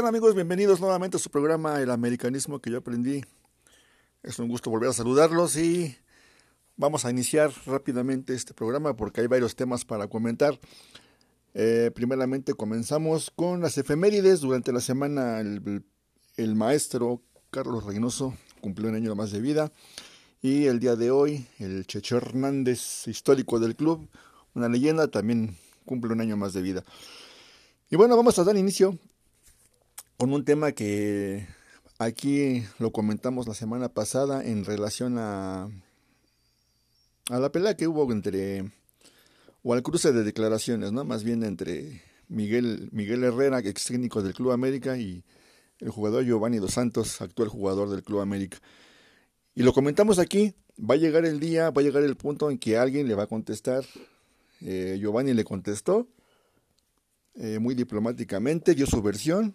tal amigos? Bienvenidos nuevamente a su programa El Americanismo que yo aprendí. Es un gusto volver a saludarlos y vamos a iniciar rápidamente este programa porque hay varios temas para comentar. Eh, primeramente comenzamos con las efemérides. Durante la semana el, el maestro Carlos Reynoso cumplió un año más de vida y el día de hoy el Checho Hernández, histórico del club, una leyenda, también cumple un año más de vida. Y bueno, vamos a dar inicio con un tema que aquí lo comentamos la semana pasada en relación a, a la pelea que hubo entre, o al cruce de declaraciones, ¿no? Más bien entre Miguel, Miguel Herrera, ex técnico del Club América, y el jugador Giovanni Dos Santos, actual jugador del Club América. Y lo comentamos aquí, va a llegar el día, va a llegar el punto en que alguien le va a contestar. Eh, Giovanni le contestó eh, muy diplomáticamente, dio su versión,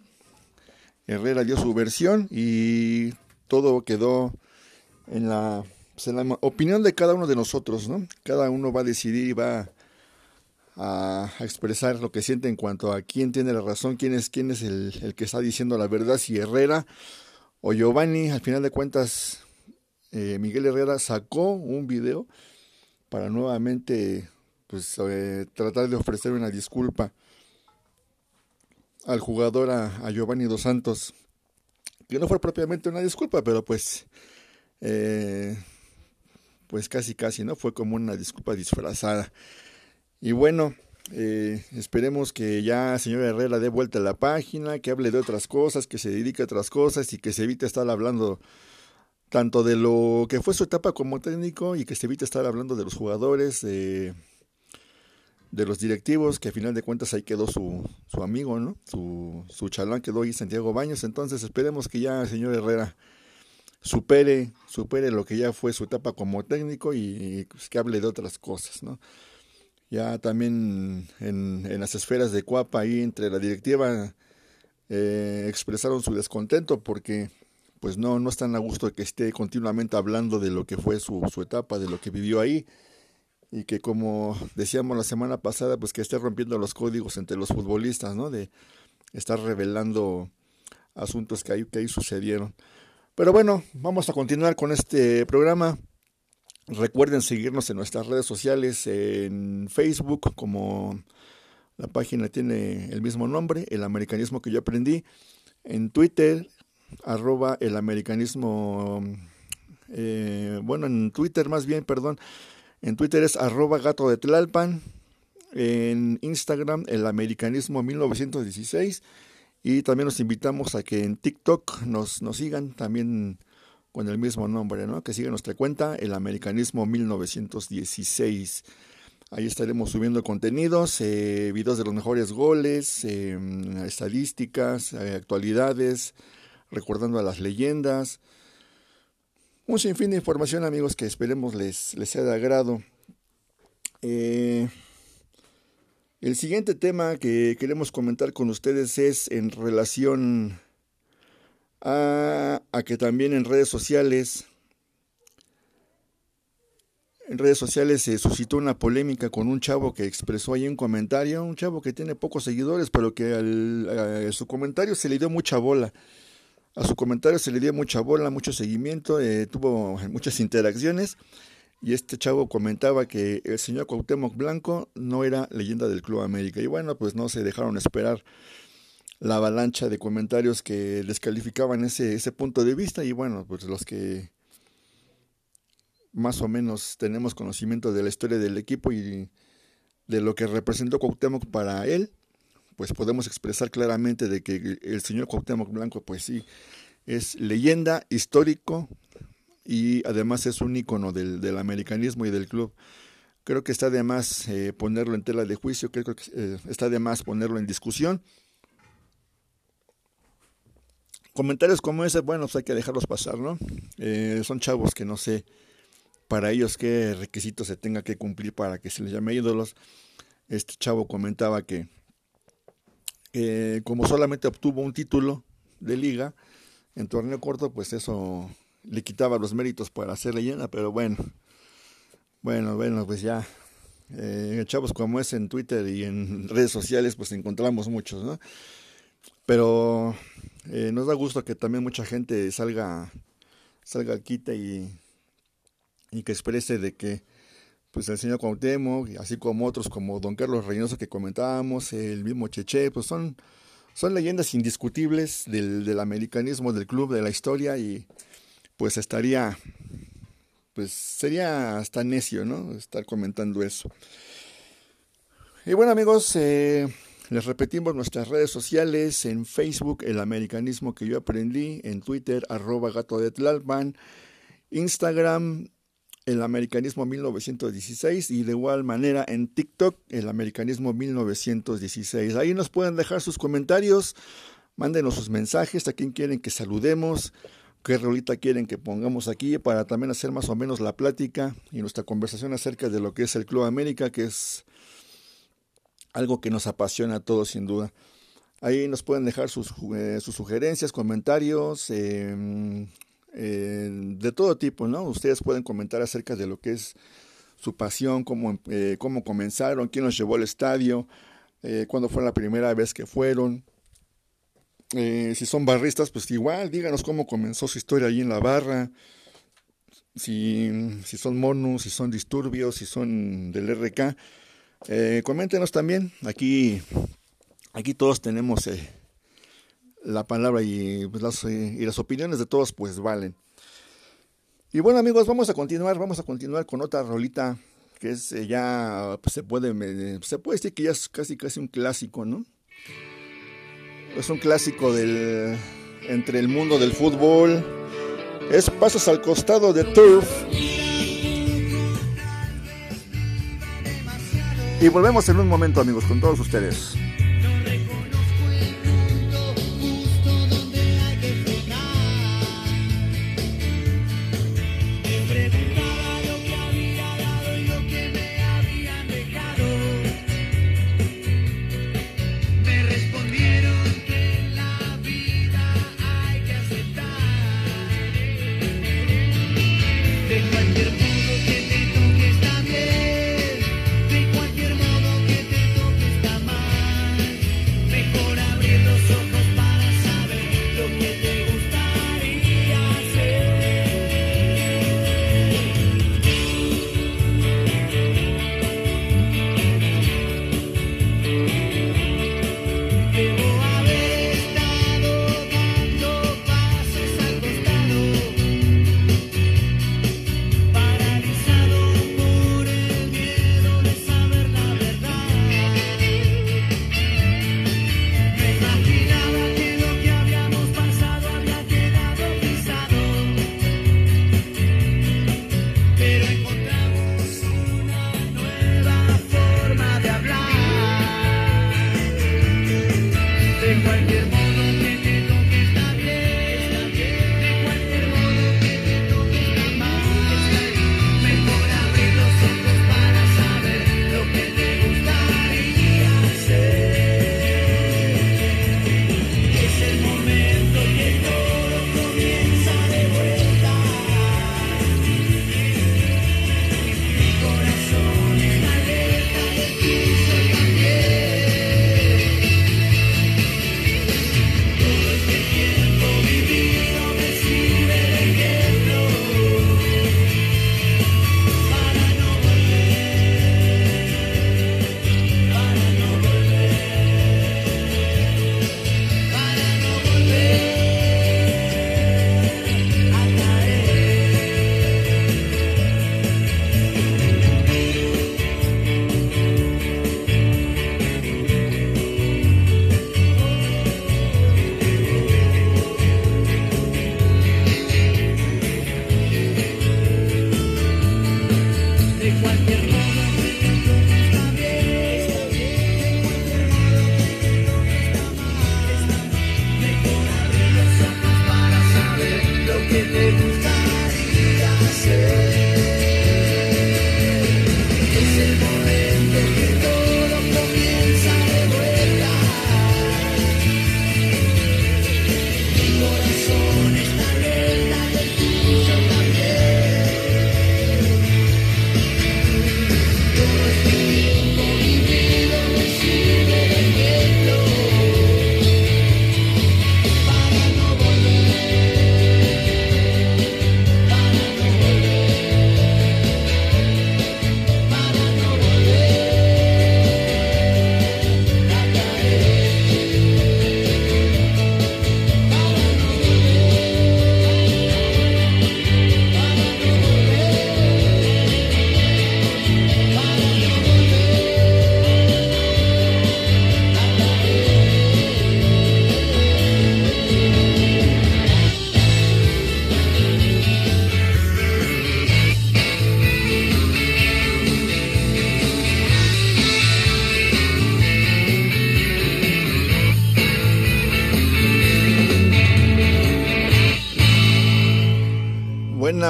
Herrera dio su versión y todo quedó en la, pues, opinión de cada uno de nosotros, ¿no? Cada uno va a decidir y va a, expresar lo que siente en cuanto a quién tiene la razón, quién es, quién es el, que está diciendo la verdad, si Herrera o Giovanni. Al final de cuentas, eh, Miguel Herrera sacó un video para nuevamente pues, eh, tratar de ofrecer una disculpa al jugador, a, Giovanni Dos Santos, que no fue propiamente una disculpa, pero pues, eh, pues casi casi, ¿no? Fue como una disculpa disfrazada. Y bueno, eh, esperemos que ya señor Herrera dé vuelta a la página, que hable de otras cosas, que se dedique a otras cosas y que se evite estar hablando tanto de lo que fue su etapa como técnico y que se evite estar hablando de los jugadores, de de los directivos, que a final de cuentas ahí quedó su, su amigo, ¿no? Su, su chalán quedó ahí Santiago Baños. Entonces esperemos que ya el señor Herrera supere, supere lo que ya fue su etapa como técnico y, pues, que hable de otras cosas, ¿no? Ya también en, en las esferas de Cuapa ahí entre la directiva eh, expresaron su descontento porque pues no, no están a gusto que esté continuamente hablando de lo que fue su, su etapa, de lo que vivió ahí y que como decíamos la semana pasada, pues que esté rompiendo los códigos entre los futbolistas, ¿no? De estar revelando asuntos que ahí, que ahí sucedieron. Pero bueno, vamos a continuar con este programa. Recuerden seguirnos en nuestras redes sociales, en Facebook, como la página tiene el mismo nombre, el americanismo que yo aprendí, en Twitter, arroba el americanismo, eh, bueno, en Twitter más bien, perdón, en Twitter es arroba gato de Tlalpan. En Instagram, el americanismo 1916. Y también los invitamos a que en TikTok nos, nos sigan también con el mismo nombre, ¿no? Que sigan nuestra cuenta, el americanismo 1916. Ahí estaremos subiendo contenidos, eh, videos de los mejores goles, em, estadísticas, eh, actualidades, recordando a las leyendas, un sinfín de información, amigos, que esperemos les, les sea de agrado. Eh, el siguiente tema que queremos comentar con ustedes es en relación a, a que también en redes sociales en redes sociales se suscitó una polémica con un chavo que expresó ahí un comentario, un chavo que tiene pocos seguidores, pero que a su comentario se le dio mucha bola. A su comentario se le dio mucha bola, mucho seguimiento, eh, tuvo muchas interacciones y este chavo comentaba que el señor Cuauhtémoc Blanco no era leyenda del Club América. Y bueno, pues no se dejaron esperar la avalancha de comentarios que descalificaban ese, ese punto de vista y bueno, pues los que más o menos tenemos conocimiento de la historia del equipo y de lo que representó Cuauhtémoc para él, pues podemos expresar claramente de que el señor Cuauhtémoc Blanco, pues sí, es leyenda, histórico y además es un ícono del, americanismo y del club. Creo que está de más eh, ponerlo en tela de juicio, creo que eh, está de más ponerlo en discusión. Comentarios como ese, bueno, pues hay que dejarlos pasar, ¿no? Eh, son chavos que no sé para ellos qué requisitos se tenga que cumplir para que se les llame ídolos. Este chavo comentaba que como solamente obtuvo un título de liga en torneo corto, pues eso le quitaba los méritos para ser leyenda, pero bueno, bueno, bueno, pues ya, eh, chavos como es en Twitter y en redes sociales, pues encontramos muchos, ¿no? Pero eh, nos da gusto que también mucha gente salga, salga al quite y, y que exprese de que pues el señor Cuauhtémoc, así como otros como don Carlos Reynoso que comentábamos, el mismo Cheche, pues son, son leyendas indiscutibles del, del americanismo del club, de la historia y pues estaría, pues sería hasta necio, ¿no? Estar comentando eso. Y bueno amigos, eh, les repetimos nuestras redes sociales, en Facebook, el americanismo que yo aprendí, en Twitter, arroba gato de Tlalpan, Instagram, el americanismo 1916 y de igual manera en TikTok, el americanismo 1916. Ahí nos pueden dejar sus comentarios, mándenos sus mensajes, a quien quieren que saludemos, qué rolita quieren que pongamos aquí para también hacer más o menos la plática y nuestra conversación acerca de lo que es el Club América, que es algo que nos apasiona a todos sin duda. Ahí nos pueden dejar sus, eh, sugerencias, comentarios, eh, eh, de todo tipo, ¿no? Ustedes pueden comentar acerca de lo que es su pasión, cómo, eh, cómo comenzaron, quién los llevó al estadio, eh, cuándo fue la primera vez que fueron. si son barristas, pues igual, díganos cómo comenzó su historia ahí en la barra. Si, si son monos, si son disturbios, si son del RK. Eh, coméntenos también, aquí, aquí todos tenemos eh, la palabra y, pues, las, eh, y las opiniones de todos pues valen. Y bueno amigos, vamos a continuar, vamos a continuar con otra rolita que es ya, pues, se, puede, se puede decir que ya es casi casi un clásico, ¿no? Es un clásico del, entre el mundo del fútbol. Es Pasos al costado de Turf. Y volvemos en un momento, amigos, con todos ustedes.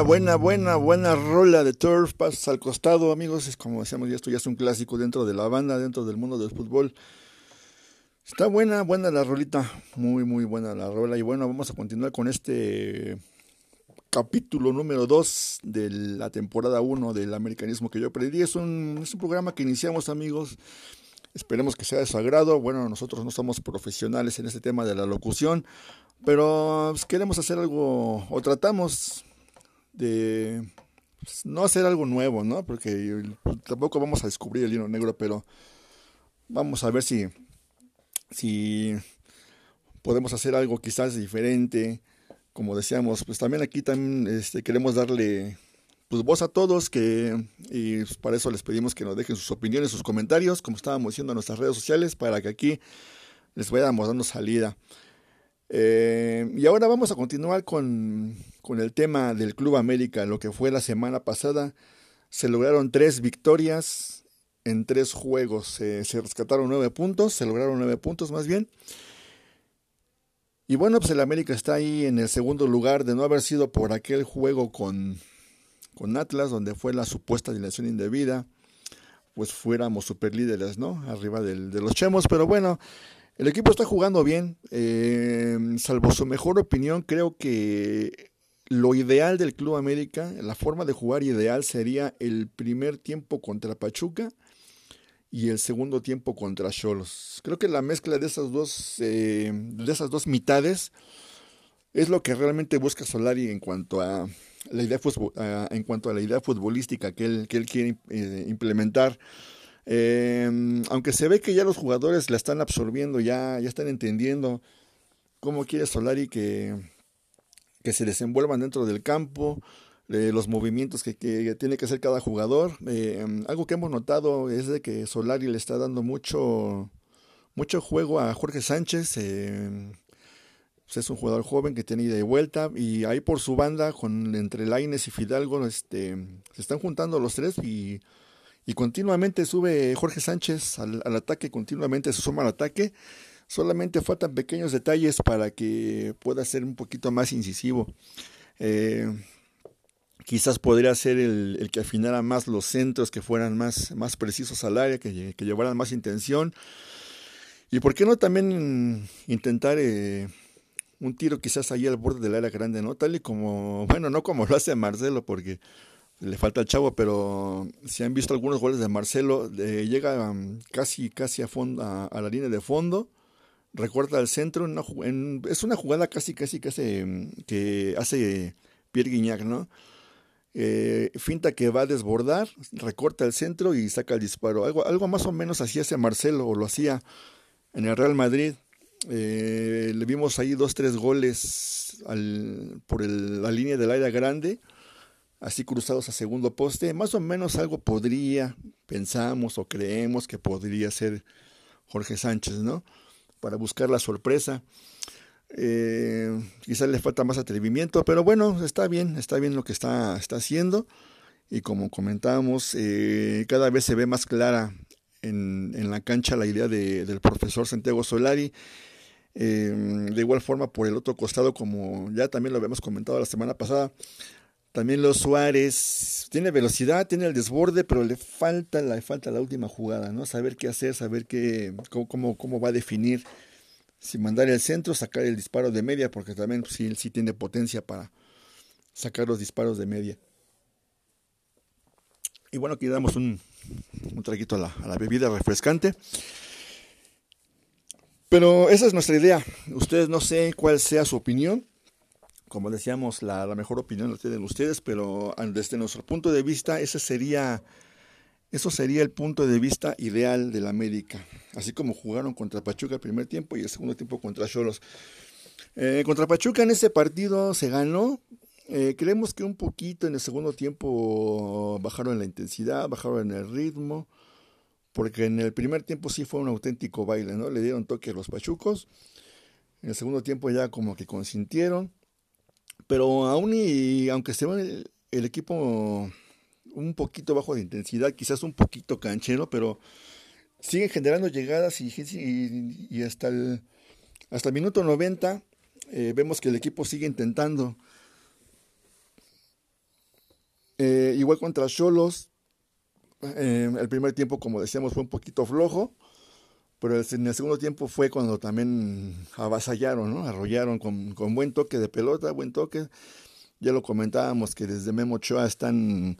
Buena, buena, buena, rola de Turf, pasos al costado, amigos. Es como decíamos, esto ya es un clásico dentro de la banda, dentro del mundo del fútbol. Está buena, buena la rolita, muy, muy buena la rola. Y bueno, vamos a continuar con este capítulo número 2 de la temporada 1 del americanismo que yo aprendí. Es un, es un programa que iniciamos, amigos. Esperemos que sea de su agrado. Bueno, nosotros no somos profesionales en este tema de la locución, pero pues, queremos hacer algo, o tratamos de pues, no hacer algo nuevo, ¿no? Porque tampoco vamos a descubrir el hilo negro, pero vamos a ver si, si podemos hacer algo quizás diferente. Como decíamos, pues también aquí también este, queremos darle pues voz a todos que y pues, para eso les pedimos que nos dejen sus opiniones, sus comentarios, como estábamos diciendo en nuestras redes sociales, para que aquí les vayamos dando salida. Eh, y ahora vamos a continuar con, el tema del Club América, lo que fue la semana pasada. Se lograron tres victorias en tres juegos. se rescataron nueve puntos, se lograron nueve puntos más bien. Y bueno, pues el América está ahí en el segundo lugar de no haber sido por aquel juego con, con Atlas, donde fue la supuesta dilación indebida. Pues fuéramos superlíderes, ¿no? Arriba del, de los chemos, pero bueno, el equipo está jugando bien, eh, salvo su mejor opinión, creo que lo ideal del Club América, la forma de jugar ideal sería el primer tiempo contra Pachuca y el segundo tiempo contra Cholos. Creo que la mezcla de esas dos, eh, de esas dos mitades es lo que realmente busca Solari en cuanto a la idea, en cuanto a la idea futbolística que él, que él quiere eh, implementar. Eh, aunque se ve que ya los jugadores la están absorbiendo, ya, ya están entendiendo cómo quiere Solari que, que se desenvuelvan dentro del campo, eh, los movimientos que, tiene que hacer cada jugador. Eh, algo que hemos notado es de que Solari le está dando mucho, mucho juego a Jorge Sánchez. Pues es un jugador joven que tiene ida y vuelta y ahí por su banda con entre Laines y Fidalgo este, se están juntando los tres y y continuamente sube Jorge Sánchez al, ataque, continuamente se suma al ataque. Solamente faltan pequeños detalles para que pueda ser un poquito más incisivo. Eh, quizás podría ser el, que afinara más los centros, que fueran más, más precisos al área, que, llevaran más intención. Y por qué no también intentar eh, un tiro quizás ahí al borde del área grande, ¿no? Tal y como, bueno, no como lo hace Marcelo, porque le falta el chavo, pero si han visto algunos goles de Marcelo, llega um, casi, casi a, fondo, a, la línea de fondo, recorta al centro, es una jugada casi, casi que hace, que hace Pierre Guignac, ¿no? Eh, finta que va a desbordar, recorta el centro y saca el disparo. Algo, algo más o menos así hace Marcelo, o lo hacía en el Real Madrid. Eh, le vimos ahí dos, tres goles al, por la línea del área grande así cruzados a segundo poste, más o menos algo podría, pensamos o creemos que podría ser Jorge Sánchez, ¿no? Para buscar la sorpresa. Eh, quizás le falta más atrevimiento, pero bueno, está bien, está bien lo que está, está haciendo. Y como comentábamos, eh, cada vez se ve más clara en, en la cancha la idea de, del profesor Santiago Solari. Eh, de igual forma, por el otro costado, como ya también lo habíamos comentado la semana pasada, también los Suárez tiene velocidad, tiene el desborde, pero le falta, le falta la última jugada, ¿no? Saber qué hacer, saber qué, cómo, cómo, va a definir si mandar el centro, sacar el disparo de media, porque también pues, sí, sí tiene potencia para sacar los disparos de media. Y bueno, aquí damos un, un traguito la, a la bebida refrescante. Pero esa es nuestra idea. Ustedes no sé cuál sea su opinión como decíamos, la, mejor opinión la tienen ustedes, pero desde nuestro punto de vista, ese sería, eso sería el punto de vista ideal de la América. Así como jugaron contra Pachuca el primer tiempo y el segundo tiempo contra Cholos. Eh, contra Pachuca en ese partido se ganó. Eh, creemos que un poquito en el segundo tiempo bajaron la intensidad, bajaron el ritmo, porque en el primer tiempo sí fue un auténtico baile, ¿no? Le dieron toque a los pachucos. En el segundo tiempo ya como que consintieron. Pero aún y aunque esté el, el equipo un poquito bajo de intensidad, quizás un poquito canchero, pero siguen generando llegadas y, y, hasta, el, hasta el minuto 90 eh, vemos que el equipo sigue intentando. Eh, igual contra Cholos, eh, el primer tiempo, como decíamos, fue un poquito flojo, pero en el segundo tiempo fue cuando también avasallaron, ¿no? Arrollaron con, con buen toque de pelota, buen toque. Ya lo comentábamos que desde Memo Ochoa están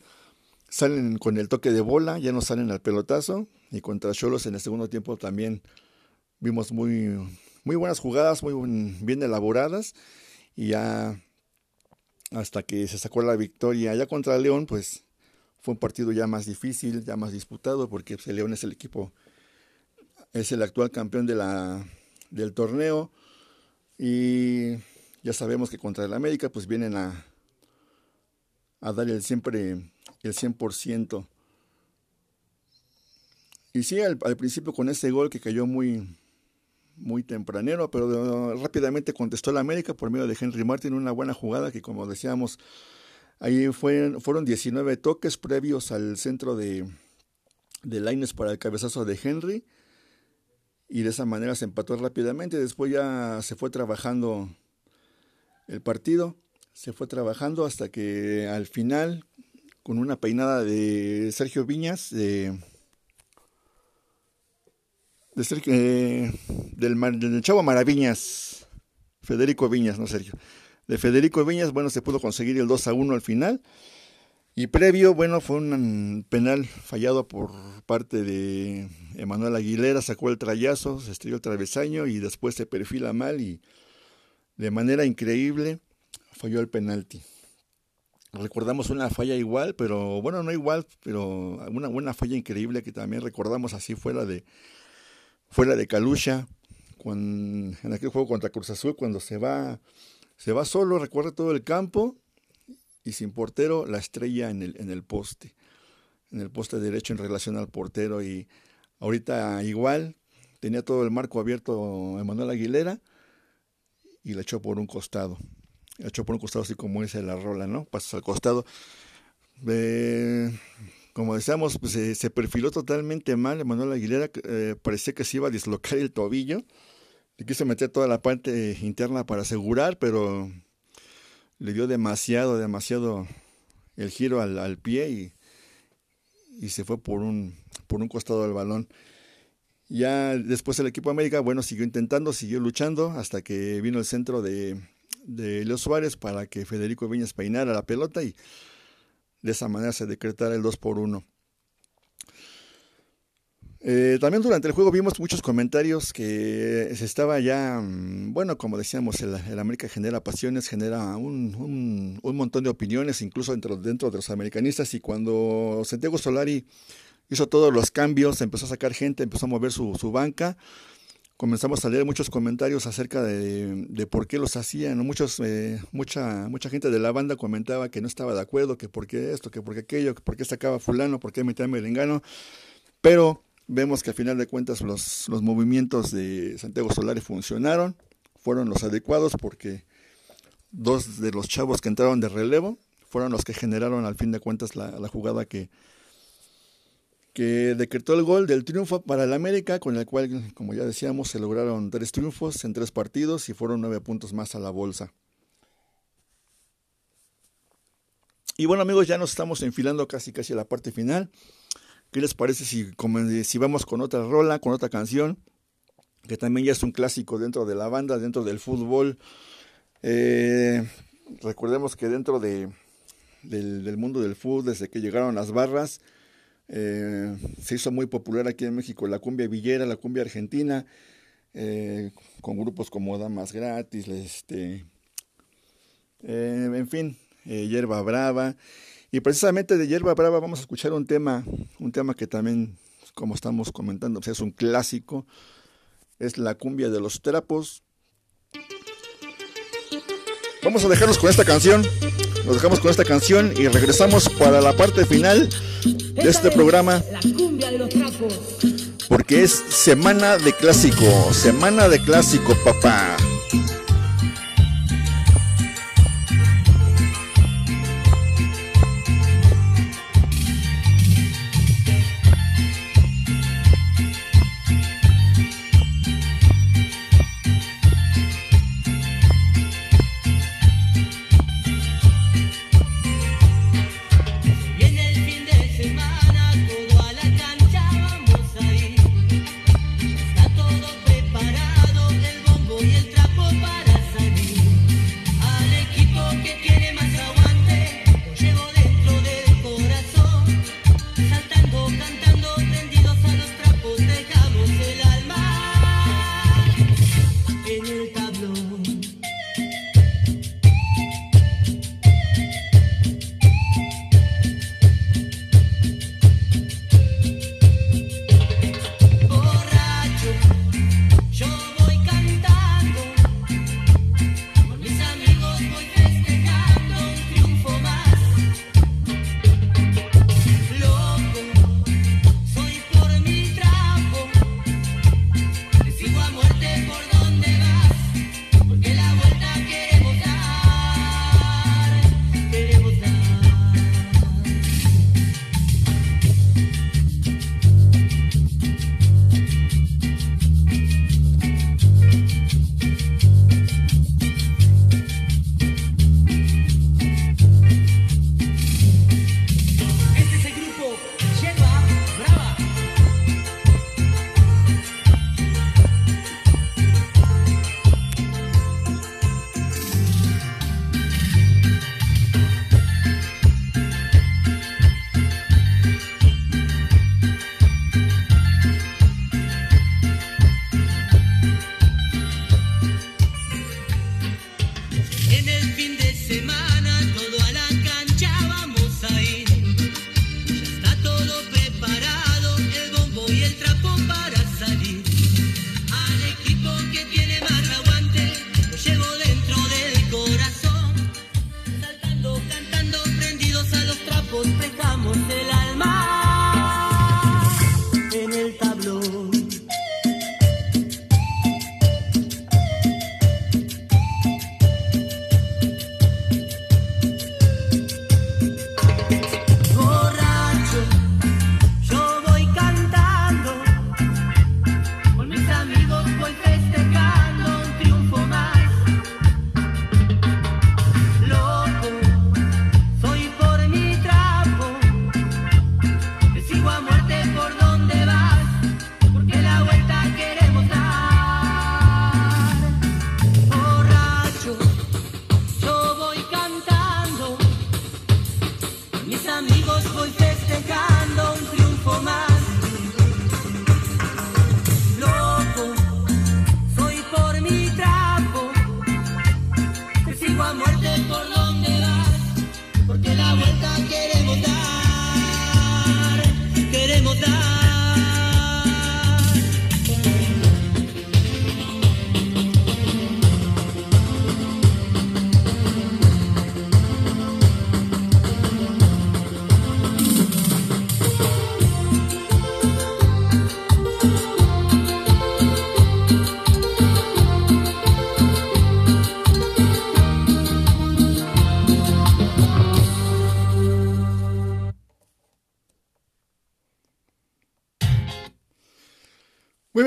salen con el toque de bola, ya no salen al pelotazo. Y contra Cholos en el segundo tiempo también vimos muy, muy buenas jugadas, muy bien elaboradas. Y ya hasta que se sacó la victoria ya contra León, pues fue un partido ya más difícil, ya más disputado, porque el pues, León es el equipo, es el actual campeón de la, del torneo. Y ya sabemos que contra el América, pues vienen a, a dar el siempre el 100%. Y sí, al, principio con ese gol que cayó muy, muy tempranero, pero rápidamente contestó el América por medio de Henry Martin, una buena jugada que como decíamos, ahí fueron 19 toques previos al centro de, de Laines para el cabezazo de Henry y de esa manera se empató rápidamente, después ya se fue trabajando el partido, se fue trabajando hasta que al final, con una peinada de Sergio Viñas, de de Sergio, eh, del, Chavo Maraviñas, Federico Viñas, no Sergio. De Federico Viñas, bueno, se pudo conseguir el 2 a 1 al final. Y previo, bueno, fue un penal fallado por parte de Emanuel Aguilera, sacó el trayazo, se estrelló el travesaño y después se perfila mal y de manera increíble falló el penalti. Recordamos una falla igual, pero bueno, no igual, pero una buena falla increíble que también recordamos así fuera de fue la de Calucha, en aquel juego contra Cruz Azul, cuando se va, se va solo, recorre todo el campo y sin portero la estrella en el, en el poste, en el poste derecho en relación al portero y ahorita igual, tenía todo el marco abierto Emanuel Aguilera y la echó por un costado. La echó por un costado así como dice la rola, ¿no? Pasas al costado. Eh, como decíamos, pues, se perfiló totalmente mal. Emanuel Aguilera eh, parecía que se iba a dislocar el tobillo. Le quiso meter toda la parte interna para asegurar, pero le dio demasiado, demasiado el giro al, pie y, y, se fue por un, por un costado del balón. Ya después el equipo de América, bueno, siguió intentando, siguió luchando hasta que vino el centro de, de Leo Suárez para que Federico Viñas peinara la pelota y de esa manera se decretara el 2 por 1. Eh, también durante el juego vimos muchos comentarios que se estaba ya, mm, bueno, como decíamos, el, América genera pasiones, genera un, montón de opiniones, incluso dentro, dentro de los americanistas, y cuando Santiago Solari hizo todos los cambios, empezó a sacar gente, empezó a mover su, su banca, comenzamos a leer muchos comentarios acerca de, por qué los hacían. Muchos, eh, mucha, mucha gente de la banda comentaba que no estaba de acuerdo, que por qué esto, que por qué aquello, que por qué sacaba fulano, por qué metía merengano. Pero vemos que al final de cuentas los, los movimientos de Santiago Solari funcionaron, fueron los adecuados porque dos de los chavos que entraron de relevo fueron los que generaron al fin de cuentas la jugada que, que decretó el gol del triunfo para el América, con el cual, como ya decíamos, se lograron tres triunfos en tres partidos y fueron nueve puntos más a la bolsa. Y bueno amigos, ya nos estamos enfilando casi casi a la parte final. ¿Qué les parece si, vamos con otra rola, con otra canción? Que también ya es un clásico dentro de la banda, dentro del fútbol. Eh, recordemos que dentro de, del, del mundo del fútbol, desde que llegaron las barras, eh, se hizo muy popular aquí en México la cumbia villera, la cumbia argentina, eh, con grupos como Damas Gratis, este, eh, en fin, Hierba Brava. Y precisamente de Hierba Brava vamos a escuchar un tema, un tema que también, como estamos comentando, pues, es un clásico, es la cumbia de los trapos. Vamos a dejarnos con esta canción. Nos dejamos con esta canción y regresamos para la parte final de este programa. Porque es semana de clásico, semana de clásico, papá.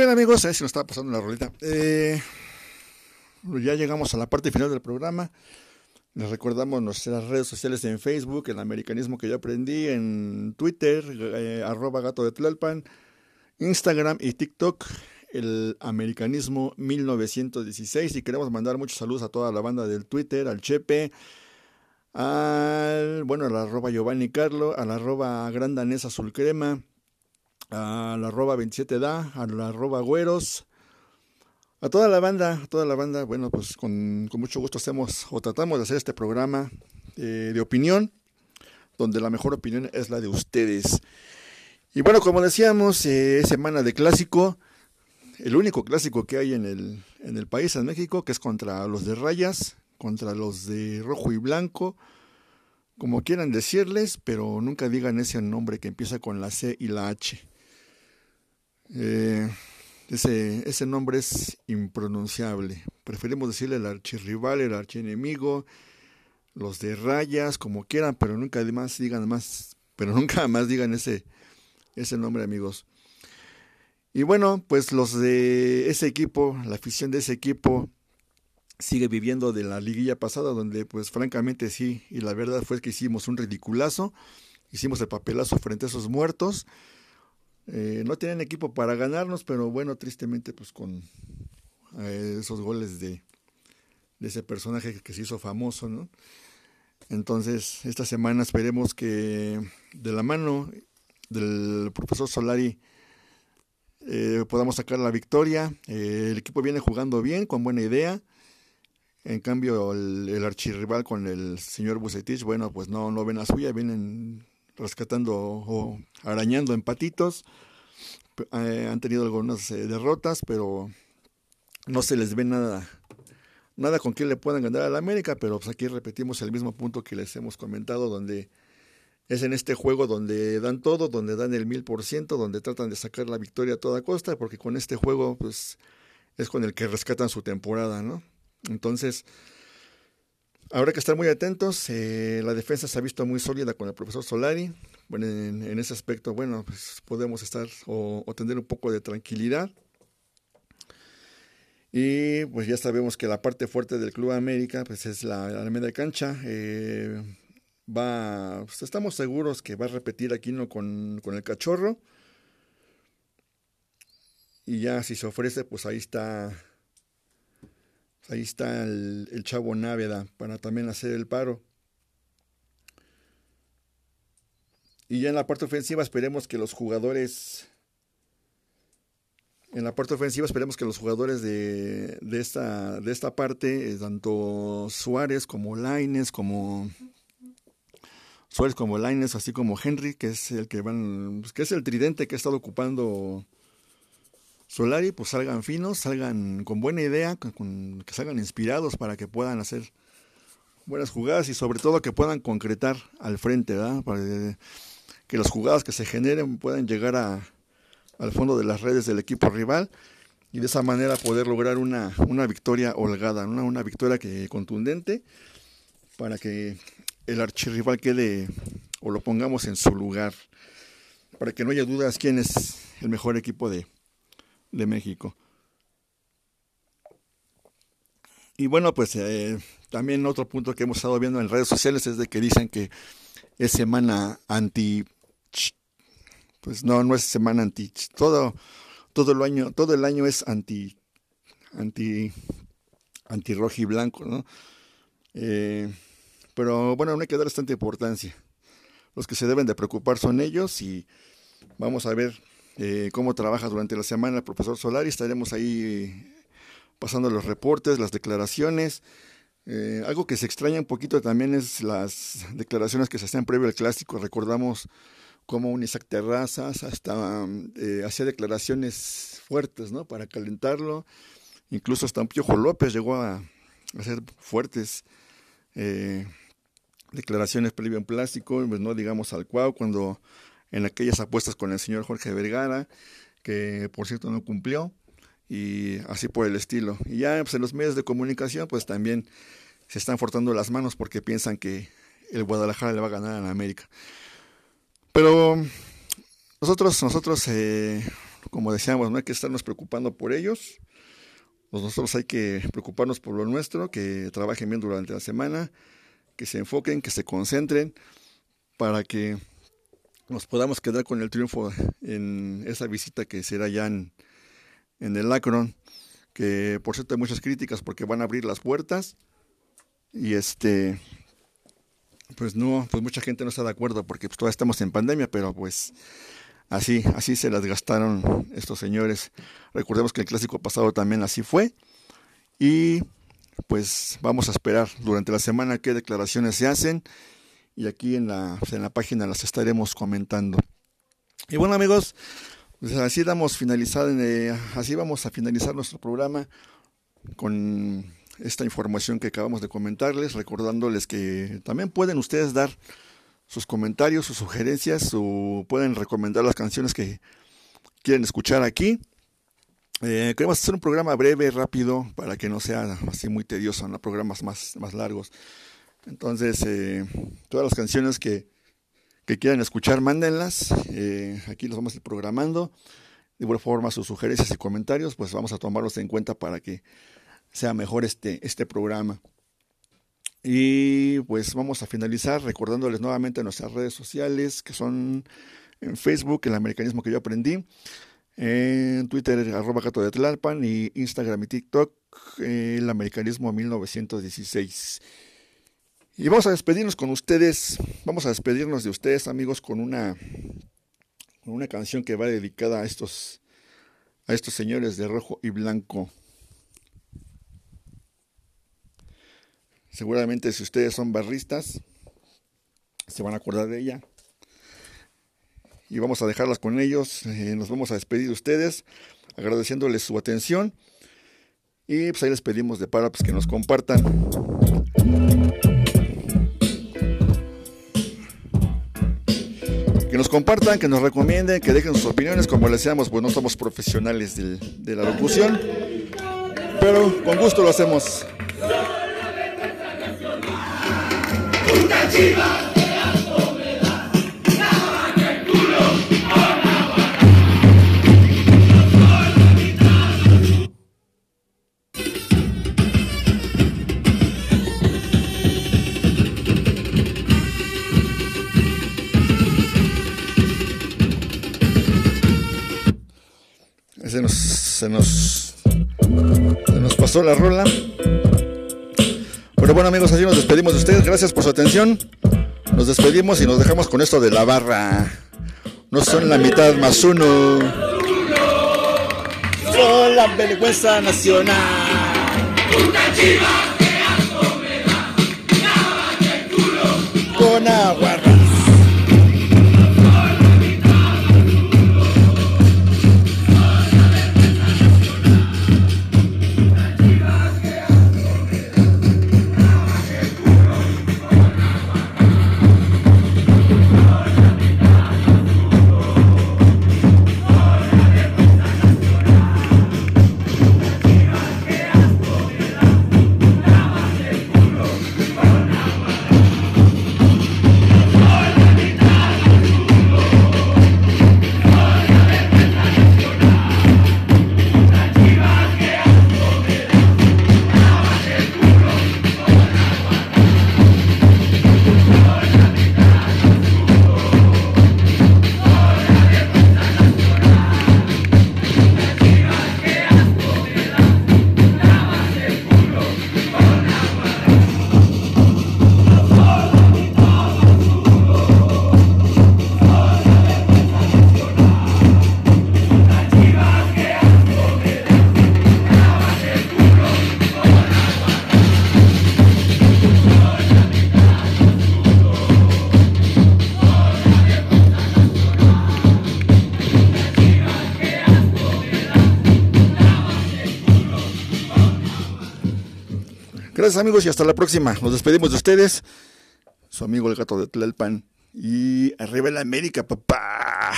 Bien amigos, a ver si nos estaba pasando la rolita. Eh, ya llegamos a la parte final del programa. Les recordamos nuestras redes sociales en Facebook, el americanismo que yo aprendí, en Twitter, eh, arroba gato de Tlalpan, Instagram y TikTok, el americanismo 1916. Y queremos mandar muchos saludos a toda la banda del Twitter, al Chepe, al, bueno, al arroba Giovanni Carlo, al arroba Grandanés Azul Crema, al arroba 27da, al arroba Güeros, a toda la banda, a toda la banda, bueno, pues con, mucho gusto hacemos o tratamos de hacer este programa eh, de opinión, donde la mejor opinión es la de ustedes. Y bueno, como decíamos, eh, es semana de clásico, el único clásico que hay en el, en el país, en México, que es contra los de rayas, contra los de rojo y blanco, como quieran decirles, pero nunca digan ese nombre que empieza con la C y la H. Eh, ese, ese nombre es impronunciable. Preferimos decirle el archirrival, el archienemigo, los de rayas, como quieran, pero nunca más digan más, pero nunca más digan ese, ese nombre, amigos. Y bueno, pues los de ese equipo, la afición de ese equipo sigue viviendo de la liguilla pasada, donde pues francamente sí, y la verdad fue que hicimos un ridiculazo, hicimos el papelazo frente a esos muertos. Eh, no tienen equipo para ganarnos, pero bueno, tristemente pues con eh, esos goles de, ese personaje que se hizo famoso, ¿no? Entonces, esta semana esperemos que de la mano del profesor Solari eh, podamos sacar la victoria. el equipo viene jugando bien, con buena idea. En cambio, el, el archirrival con el señor Bucetich, bueno, pues no, no ven la suya, vienen rescatando o arañando empatitos. Eh, han tenido algunas eh, derrotas, pero no se les ve nada nada con quien le puedan ganar a la América, pero pues aquí repetimos el mismo punto que les hemos comentado, donde es en este juego donde dan todo, donde dan el mil por ciento, donde tratan de sacar la victoria a toda costa, porque con este juego pues es con el que rescatan su temporada, ¿no? Entonces, Habrá que estar muy atentos. Eh, la defensa se ha visto muy sólida con el profesor Solari. Bueno, en, ese aspecto, bueno, pues podemos estar o, tener un poco de tranquilidad. Y pues ya sabemos que la parte fuerte del Club América pues es la, la media cancha. Eh, va, pues estamos seguros que va a repetir Aquino con, con el cachorro. Y ya si se ofrece, pues ahí está Ahí está el, chavo Náveda para también hacer el paro. Y ya en la parte ofensiva esperemos que los jugadores... En la parte ofensiva esperemos que los jugadores de, de, esta, de esta parte, eh, tanto Suárez como Laines, como Suárez como Laines, así como Henry, que es el que van, que es el tridente que ha estado ocupando Solari, pues salgan finos, salgan con buena idea, con, que salgan inspirados para que puedan hacer buenas jugadas y sobre todo que puedan concretar al frente, ¿verdad? Para que las jugadas que se generen puedan llegar a, al fondo de las redes del equipo rival y de esa manera poder lograr una, una victoria holgada, una, una victoria que contundente para que el archirrival quede o lo pongamos en su lugar, para que no haya dudas quién es el mejor equipo de, de México. Y bueno, pues eh, también otro punto que hemos estado viendo en redes sociales es de que dicen que es semana anti pues no, no es semana anti todo todo el año todo el año es anti anti anti rojo y blanco, ¿no? Eh, pero bueno, no hay que dar bastante importancia. Los que se deben de preocupar son ellos y vamos a ver eh, cómo trabaja durante la semana el profesor Solari. Estaremos ahí pasando los reportes, las declaraciones. Eh, algo que se extraña un poquito también es las declaraciones que se hacían previo al clásico. Recordamos cómo un Isaac Terrazas hasta eh, hacía declaraciones fuertes, ¿no? Para calentarlo. Incluso hasta un Piojo López llegó a, hacer fuertes declaraciones previo al clásico, pues no digamos al Cuau, cuando en aquellas apuestas con el señor Jorge Vergara, que por cierto no cumplió, y así por el estilo. Y ya pues, en los medios de comunicación, pues también se están fortando las manos porque piensan que el Guadalajara le va a ganar a la América. Pero nosotros, nosotros eh, como decíamos, no hay que estarnos preocupando por ellos. Nosotros hay que preocuparnos por lo nuestro, que trabajen bien durante la semana, que se enfoquen, que se concentren, para que nos podamos quedar con el triunfo en esa visita que será ya en, en el Akron, que por cierto hay muchas críticas porque van a abrir las puertas y este pues no, pues mucha gente no está de acuerdo porque pues todavía estamos en pandemia, pero pues así, así se las gastaron estos señores. Recordemos que el clásico pasado también así fue. Y pues vamos a esperar durante la semana qué declaraciones se hacen. Y aquí en la, en la página las estaremos comentando. Y bueno amigos, pues así damos finalizado, eh, así vamos a finalizar nuestro programa con esta información que acabamos de comentarles, recordándoles que también pueden ustedes dar sus comentarios, sus sugerencias, o pueden recomendar las canciones que quieren escuchar aquí. Eh, queremos hacer un programa breve, rápido, para que no sea así muy tedioso, no programas más, más largos. Entonces, eh, todas las canciones que, que quieran escuchar, mándenlas. Eh, aquí los vamos a ir programando. De igual forma, sus sugerencias y comentarios, pues vamos a tomarlos en cuenta para que sea mejor este, este programa. Y pues vamos a finalizar recordándoles nuevamente nuestras redes sociales, que son en Facebook, el americanismo que yo aprendí, en Twitter, arroba gato de Tlalpan, y Instagram y TikTok, el americanismo 1916. Y vamos a despedirnos con ustedes, vamos a despedirnos de ustedes amigos con una, con una canción que va dedicada a estos, a estos señores de rojo y blanco. Seguramente si ustedes son barristas, se van a acordar de ella. Y vamos a dejarlas con ellos. Eh, nos vamos a despedir de ustedes, agradeciéndoles su atención. Y pues ahí les pedimos de para pues, que nos compartan. Nos compartan, que nos recomienden, que dejen sus opiniones. Como les decíamos, pues no somos profesionales de la locución. Pero con gusto lo hacemos. Una nos, se nos pasó la rola. Pero bueno amigos, así nos despedimos de ustedes. Gracias por su atención. Nos despedimos y nos dejamos con esto de la barra. No son la mitad más uno. Son la vergüenza nacional. Una chiva que Con agua. Gracias amigos y hasta la próxima. Nos despedimos de ustedes. Su amigo el gato de Tlalpan. Y arriba la América, papá.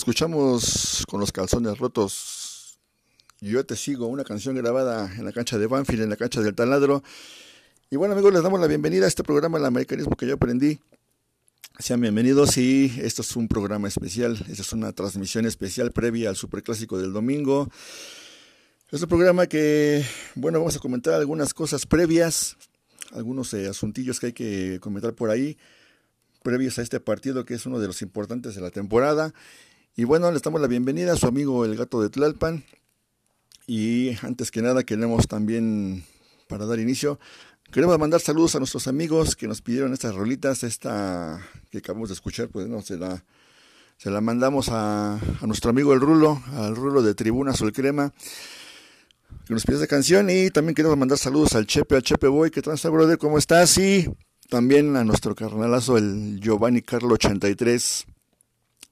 Escuchamos con los calzones rotos. Yo te sigo, una canción grabada en la cancha de Banfield, en la cancha del Taladro. Y bueno amigos, les damos la bienvenida a este programa, el americanismo que yo aprendí. Sean bienvenidos y esto es un programa especial, esta es una transmisión especial previa al Superclásico del domingo. Es un programa que, bueno, vamos a comentar algunas cosas previas, algunos eh, asuntillos que hay que comentar por ahí previos a este partido que es uno de los importantes de la temporada. Y bueno, le damos la bienvenida a su amigo el gato de Tlalpan. Y antes que nada queremos también, para dar inicio, queremos mandar saludos a nuestros amigos que nos pidieron estas rolitas, esta que acabamos de escuchar, pues no, se la, se la mandamos a, a nuestro amigo el Rulo, al Rulo de Tribuna Sol Crema que nos pidió esta canción y también queremos mandar saludos al Chepe, al Chepe Boy, que transa brother, ¿cómo estás? Y también a nuestro carnalazo, el Giovanni Carlo 83.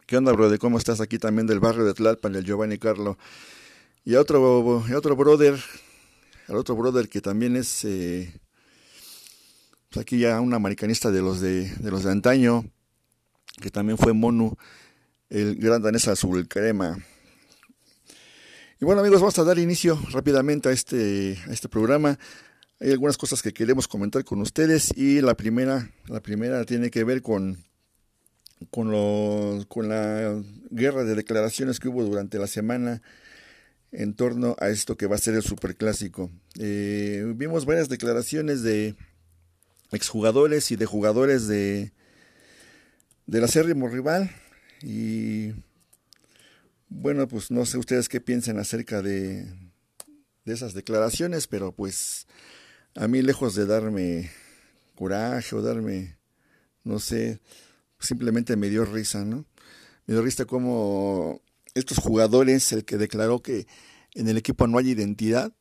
¿Qué onda, brother? ¿Cómo estás aquí también del barrio de Tlalpan, el Giovanni Carlo? Y a otro, otro brother, al otro brother que también es eh, pues aquí ya un americanista de los de, de los de antaño, que también fue Monu, el gran danés azul crema. Y bueno amigos, vamos a dar inicio rápidamente a este, a este programa. Hay algunas cosas que queremos comentar con ustedes y la primera, la primera tiene que ver con, con, lo, con la guerra de declaraciones que hubo durante la semana en torno a esto que va a ser el superclásico. Eh, vimos varias declaraciones de exjugadores y de jugadores de del acérrimo rival y bueno pues no sé ustedes qué piensan acerca de, de esas declaraciones pero pues a mí lejos de darme coraje o darme, no sé, simplemente me dio risa, ¿no? Me dio risa como estos jugadores, el que declaró que en el equipo no hay identidad,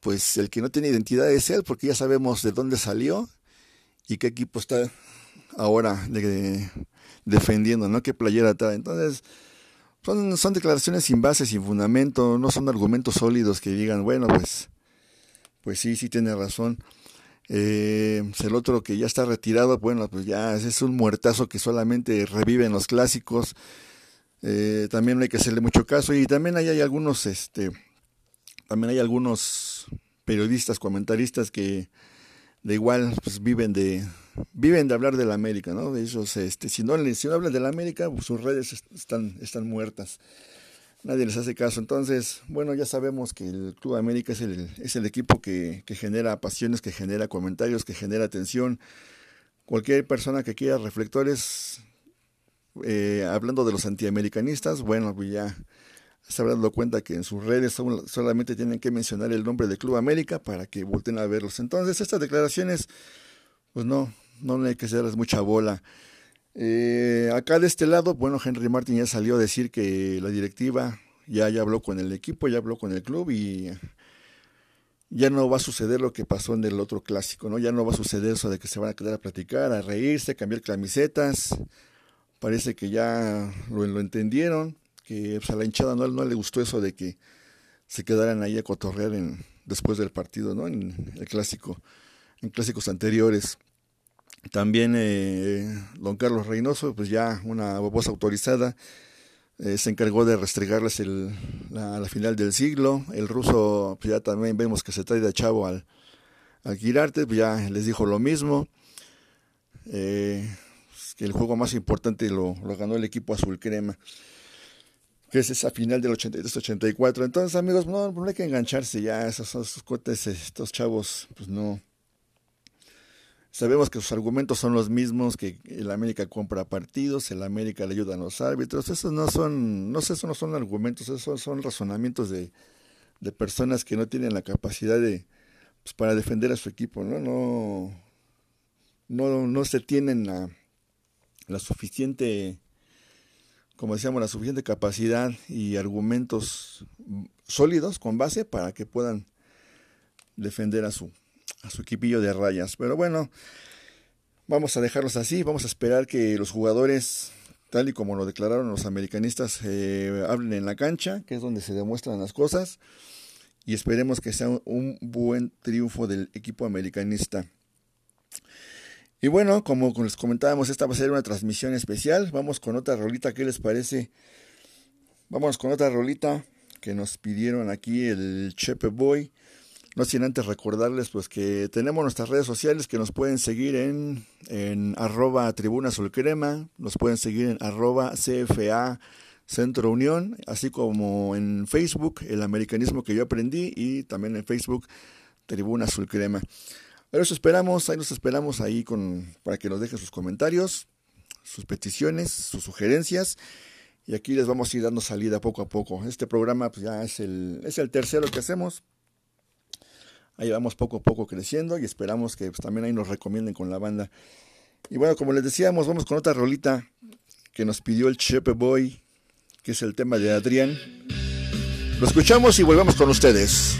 pues el que no tiene identidad es él, porque ya sabemos de dónde salió y qué equipo está ahora defendiendo, ¿no? ¿Qué playera está. Entonces, son, son declaraciones sin base, sin fundamento, no son argumentos sólidos que digan, bueno, pues pues sí, sí tiene razón. Eh, el otro que ya está retirado, bueno, pues ya es un muertazo que solamente revive en los clásicos. Eh, también no hay que hacerle mucho caso. Y también hay, algunos, este, también hay algunos periodistas, comentaristas que de igual pues viven de viven de hablar de la América, ¿no? Ellos, este, si no, si no hablan de la América, pues sus redes están, están muertas nadie les hace caso. Entonces, bueno, ya sabemos que el Club América es el, es el equipo que, que, genera pasiones, que genera comentarios, que genera atención. Cualquier persona que quiera reflectores, eh, hablando de los antiamericanistas, bueno, pues ya se habrán dado cuenta que en sus redes solamente tienen que mencionar el nombre del Club América para que volten a verlos. Entonces, estas declaraciones, pues no, no hay que hacerles mucha bola. Eh, acá de este lado, bueno, Henry Martin ya salió a decir que la directiva ya, ya habló con el equipo, ya habló con el club y ya no va a suceder lo que pasó en el otro clásico, ¿no? Ya no va a suceder eso de que se van a quedar a platicar, a reírse, cambiar camisetas. Parece que ya lo, lo entendieron, que pues, a la hinchada no, no, le gustó eso de que se quedaran ahí a cotorrear en, después del partido, ¿no? En el clásico, en clásicos anteriores. También eh, don Carlos Reynoso, pues ya una voz autorizada, eh, se encargó de restregarles el, la, final del siglo. El ruso, pues ya también vemos que se trae de chavo al, al Girarte, pues ya les dijo lo mismo. Eh, pues que el juego más importante lo, lo, ganó el equipo azul crema, que es esa final del 83-84. Entonces, amigos, no, no hay que engancharse ya, esos, esos estos chavos, pues no Sabemos que sus argumentos son los mismos, que el América compra partidos, el América le ayuda a los árbitros. Esos no son, no sé, esos no son argumentos, esos son razonamientos de, de personas que no tienen la capacidad de, pues, para defender a su equipo, ¿no? No, no, no se tienen la, la suficiente, como decíamos, la suficiente capacidad y argumentos sólidos con base para que puedan defender a su, a su equipillo de rayas. Pero bueno, vamos a dejarlos así, vamos a esperar que los jugadores, tal y como lo declararon los americanistas, eh, hablen en la cancha, que es donde se demuestran las cosas, y esperemos que sea un buen triunfo del equipo americanista. Y bueno, como les comentábamos, esta va a ser una transmisión especial. Vamos con otra rolita, ¿qué les parece? Vamos con otra rolita que nos pidieron aquí el Chepe Boy. No sin antes recordarles pues que tenemos nuestras redes sociales que nos pueden seguir en, en arroba tribuna crema, nos pueden seguir en arroba CFA Centro Unión, así como en Facebook, el americanismo que yo aprendí, y también en Facebook, Tribuna Azul Crema. Pero eso esperamos, ahí nos esperamos ahí con, para que nos dejen sus comentarios, sus peticiones, sus sugerencias. Y aquí les vamos a ir dando salida poco a poco. Este programa pues, ya es el, es el tercero que hacemos. Ahí vamos poco a poco creciendo y esperamos que pues, también ahí nos recomienden con la banda. Y bueno, como les decíamos, vamos con otra rolita que nos pidió el Chepe Boy que es el tema de Adrián. Lo escuchamos y volvemos con ustedes.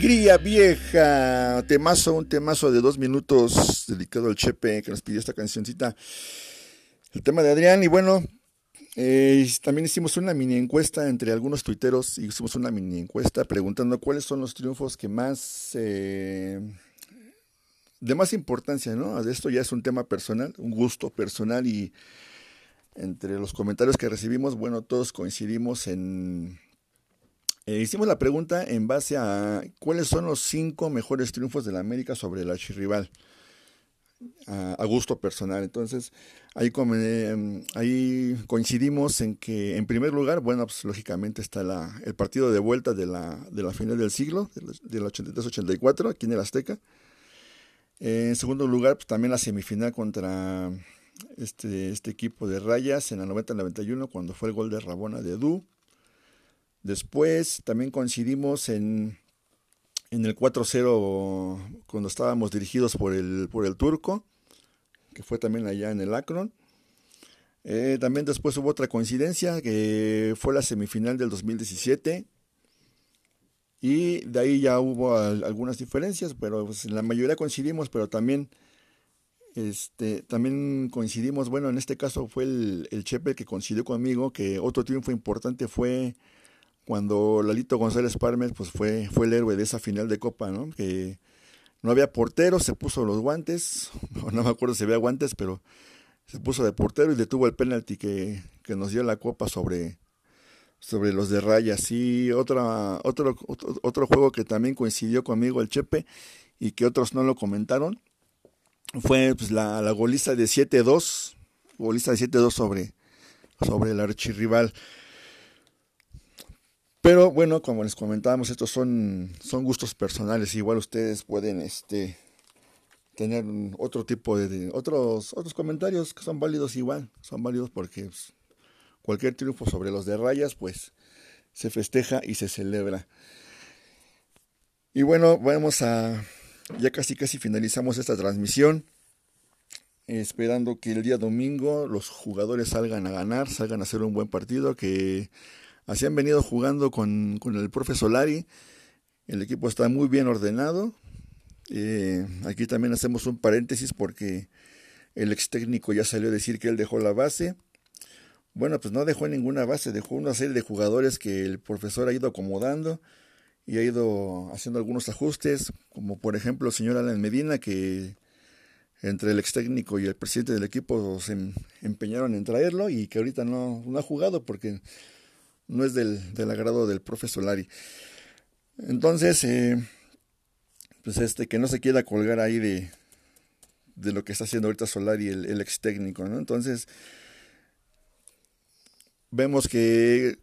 Alegría vieja. Temazo, un temazo de dos minutos dedicado al Chepe que nos pidió esta cancioncita. El tema de Adrián. Y bueno, eh, también hicimos una mini encuesta entre algunos tuiteros. Hicimos una mini encuesta preguntando cuáles son los triunfos que más. Eh, de más importancia, ¿no? Esto ya es un tema personal, un gusto personal. Y entre los comentarios que recibimos, bueno, todos coincidimos en eh, hicimos la pregunta en base a cuáles son los cinco mejores triunfos de la América sobre el archirrival. A, gusto personal. Entonces, ahí, em, ahí coincidimos en que, en primer lugar, bueno, pues lógicamente está la, el partido de vuelta de la, de la final del siglo, del, 83-84, aquí en el Azteca. en segundo lugar, pues también la semifinal contra este, este equipo de Rayas en la 90-91, cuando fue el gol de Rabona de Du. Después también coincidimos en, en el 4-0 cuando estábamos dirigidos por el, por el turco, que fue también allá en el Akron. Eh, también después hubo otra coincidencia, que fue la semifinal del 2017. Y de ahí ya hubo algunas diferencias, pero pues, la mayoría coincidimos, pero también este, también coincidimos, bueno, en este caso fue el Chepe que coincidió conmigo, que otro triunfo importante fue cuando Lalito González Parmes pues fue, fue el héroe de esa final de Copa, ¿no? Que no había portero, se puso los guantes, no me acuerdo si había guantes, pero se puso de portero y detuvo el penalti que, que nos dio la Copa sobre, sobre los de rayas. Y otra, otro, otro, juego que también coincidió conmigo el Chepe y que otros no lo comentaron fue pues, la, la de 7-2, golista de 7-2 sobre, sobre el archirrival. Pero bueno, como les comentábamos, estos son, son gustos personales. Igual ustedes pueden este, tener otro tipo de, otros, otros comentarios que son válidos igual. Son válidos porque pues, cualquier triunfo sobre los de rayas, pues se festeja y se celebra. Y bueno, vamos a, ya casi casi finalizamos esta transmisión, esperando que el día domingo los jugadores salgan a ganar, salgan a hacer un buen partido, que así han venido jugando con, con el profe Solari, el equipo está muy bien ordenado, eh, aquí también hacemos un paréntesis porque el ex técnico ya salió a decir que él dejó la base, bueno, pues no dejó ninguna base, dejó una serie de jugadores que el profesor ha ido acomodando y ha ido haciendo algunos ajustes, como por ejemplo el señor Alan Medina, que entre el ex técnico y el presidente del equipo se em, empeñaron en traerlo y que ahorita no, no ha jugado porque no es del, del agrado del profesor Solari. Entonces, eh, pues este, que no se quiera colgar ahí de, de lo que está haciendo ahorita Solari, el, el ex técnico, ¿no? Entonces, vemos que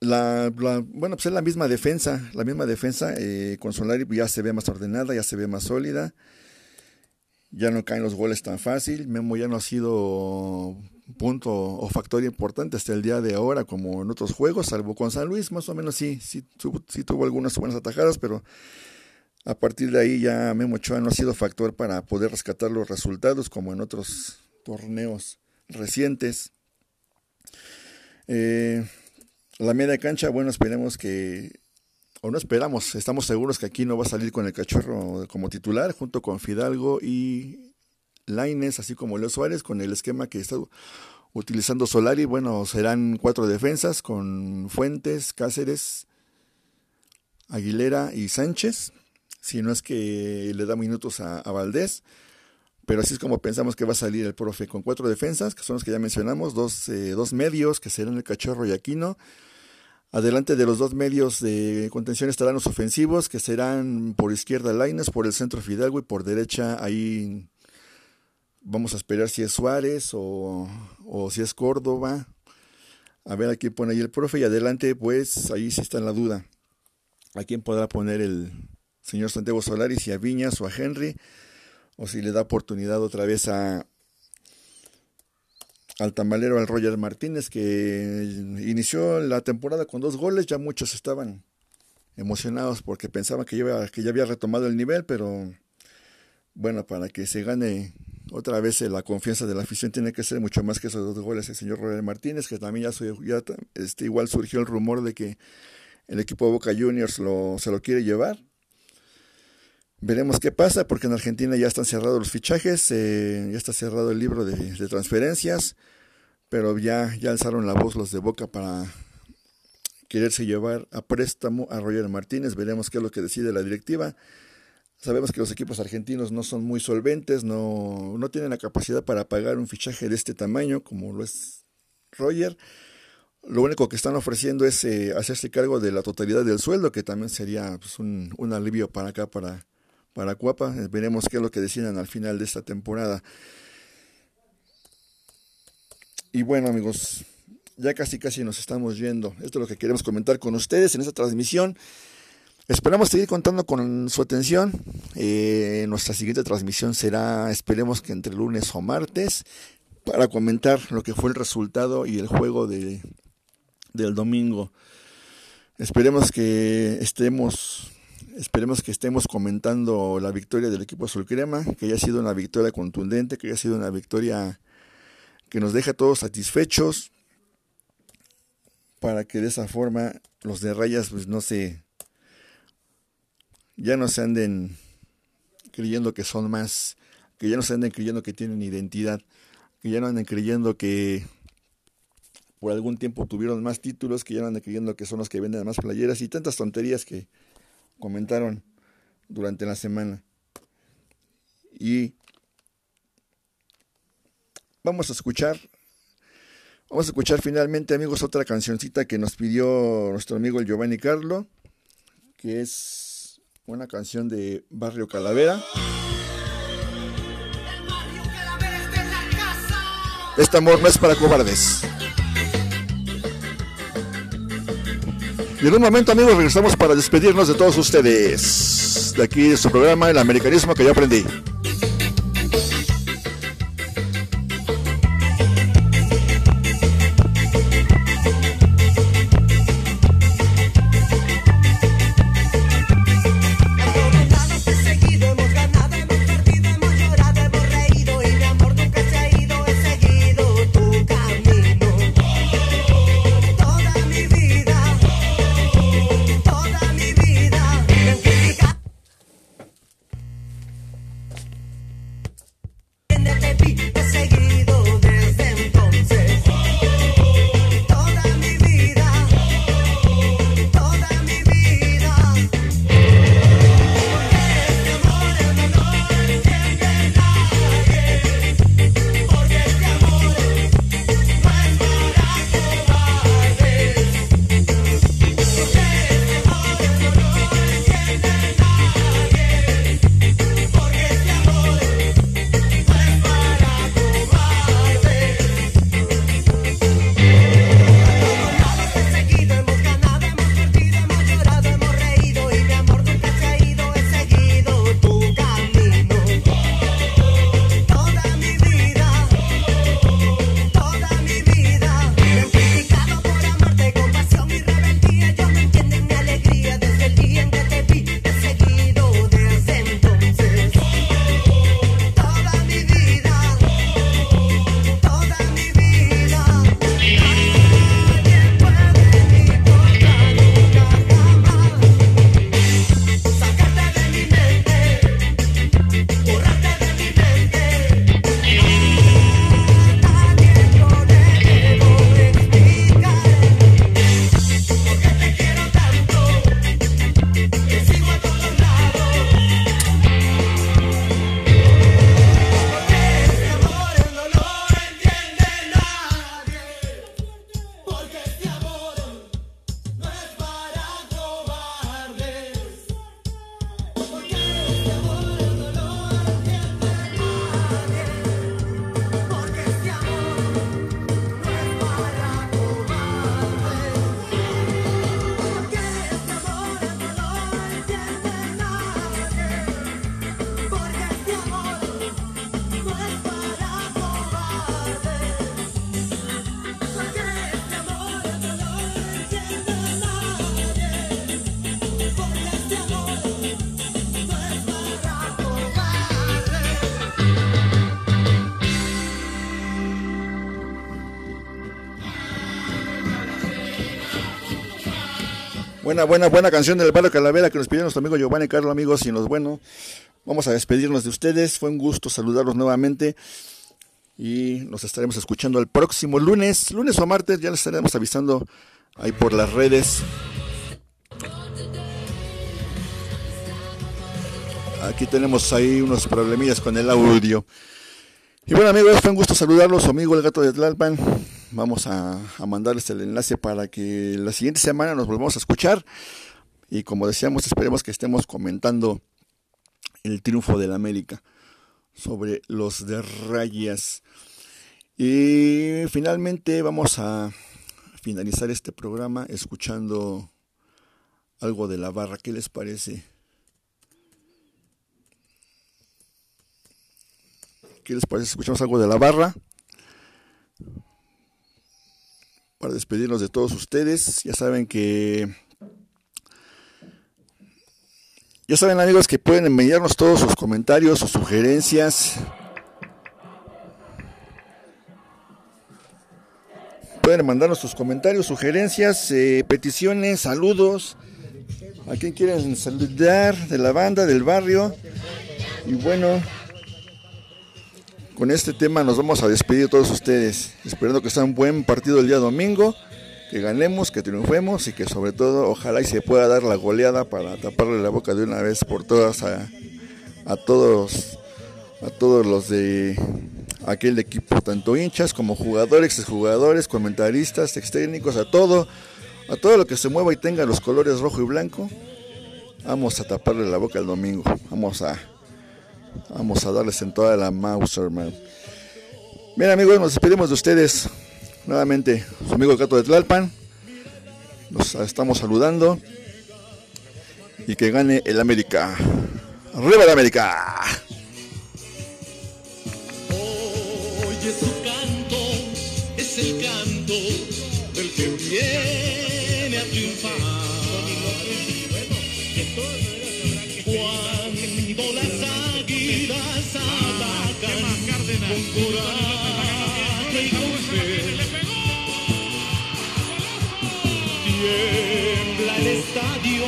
la, bueno, pues es la misma defensa, la misma defensa eh, con Solari ya se ve más ordenada, ya se ve más sólida, ya no caen los goles tan fácil, Memo ya no ha sido punto o factor importante hasta el día de ahora como en otros juegos, salvo con San Luis, más o menos sí, sí, sí tuvo algunas buenas atajadas, pero a partir de ahí ya Memo Ochoa no ha sido factor para poder rescatar los resultados como en otros torneos recientes. Eh, la media cancha, bueno, esperemos que, o no esperamos, estamos seguros que aquí no va a salir con el cachorro como titular, junto con Fidalgo y Laines, así como Leo Suárez, con el esquema que está utilizando Solari. Bueno, serán cuatro defensas con Fuentes, Cáceres, Aguilera y Sánchez. Si no es que le da minutos a, Valdés. Pero así es como pensamos que va a salir el profe, con cuatro defensas, que son los que ya mencionamos, dos, eh, dos medios, que serán el Cachorro y Aquino. Adelante de los dos medios de contención estarán los ofensivos, que serán por izquierda Laines, por el centro Fidalgo y por derecha ahí vamos a esperar si es Suárez o, o si es Córdoba. A ver a quién pone ahí el profe y adelante pues ahí sí está en la duda. ¿A quién podrá poner el señor Santiago Solaris, si a Viñas o a Henry? o si le da oportunidad otra vez a al tamalero al Roger Martínez que inició la temporada con dos goles, ya muchos estaban emocionados porque pensaban que ya, que ya había retomado el nivel, pero bueno, para que se gane otra vez la confianza de la afición tiene que ser mucho más que esos dos goles el señor Roger Martínez, que también ya, ya este, igual surgió el rumor de que el equipo Boca Juniors lo, se lo quiere llevar. Veremos qué pasa, porque en Argentina ya están cerrados los fichajes, eh, ya está cerrado el libro de, transferencias, pero ya, ya alzaron la voz los de Boca para quererse llevar a préstamo a Roger Martínez. Veremos qué es lo que decide la directiva. Sabemos que los equipos argentinos no son muy solventes, no, no tienen la capacidad para pagar un fichaje de este tamaño como lo es Roger. Lo único que están ofreciendo es eh, hacerse cargo de la totalidad del sueldo, que también sería pues, un, un alivio para acá, para, para Cuapa. Veremos qué es lo que decidan al final de esta temporada. Y bueno amigos, ya casi casi nos estamos yendo. Esto es lo que queremos comentar con ustedes en esta transmisión. Esperamos seguir contando con su atención. Eh, nuestra siguiente transmisión será, esperemos que entre lunes o martes, para comentar lo que fue el resultado y el juego de, del domingo. Esperemos que estemos Esperemos que estemos comentando la victoria del equipo azul crema, que haya sido una victoria contundente, que haya sido una victoria que nos deja todos satisfechos, para que de esa forma los de rayas pues no se ya no se anden creyendo que son más, que ya no se anden creyendo que tienen identidad, que ya no anden creyendo que por algún tiempo tuvieron más títulos, que ya no anden creyendo que son los que venden más playeras y tantas tonterías que comentaron durante la semana. Y vamos a escuchar, vamos a escuchar finalmente, amigos, otra cancioncita que nos pidió nuestro amigo el Giovanni Carlo, que es una canción de Barrio Calavera. Este amor no es para cobardes. Y en un momento, amigos, regresamos para despedirnos de todos ustedes. De aquí de su programa, El Americanismo que yo aprendí. Buena, buena, buena canción del barrio Calavera que nos pidió nuestro amigo Giovanni Carlos, amigos. Y nos, bueno, vamos a despedirnos de ustedes. Fue un gusto saludarlos nuevamente. Y nos estaremos escuchando el próximo lunes, lunes o martes. Ya les estaremos avisando ahí por las redes. Aquí tenemos ahí unos problemillas con el audio. Y bueno amigos, fue un gusto saludarlos, amigo el gato de Tlalpan. Vamos a, mandarles el enlace para que la siguiente semana nos volvamos a escuchar. Y como decíamos, esperemos que estemos comentando el triunfo del América sobre los de Rayas. Y finalmente vamos a finalizar este programa escuchando algo de la barra. ¿Qué les parece? ¿Qué les parece? Escuchamos algo de la barra. Para despedirnos de todos ustedes. Ya saben que. Ya saben, amigos, que pueden enviarnos todos sus comentarios, sus sugerencias. Pueden mandarnos sus comentarios, sugerencias, eh, peticiones, saludos a quién quieren saludar de la banda, del barrio. Y bueno, con este tema nos vamos a despedir todos ustedes, esperando que sea un buen partido el día domingo, que ganemos, que triunfemos y que sobre todo ojalá y se pueda dar la goleada para taparle la boca de una vez por todas a, a todos a todos los de aquel equipo, tanto hinchas como jugadores, exjugadores, comentaristas, ex técnicos, a todo, a todo lo que se mueva y tenga los colores rojo y blanco. Vamos a taparle la boca el domingo. Vamos a Vamos a darles en toda la mouse, hermano. Bien, amigos, nos despedimos de ustedes. Nuevamente, su amigo Cato de Tlalpan. Nos estamos saludando. Y que gane el América. ¡Arriba el América! Con coraje y con fe, tiembla el estadio,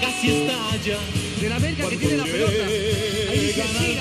casi estalla. De la América que tiene la pelota. Ahí se sigue,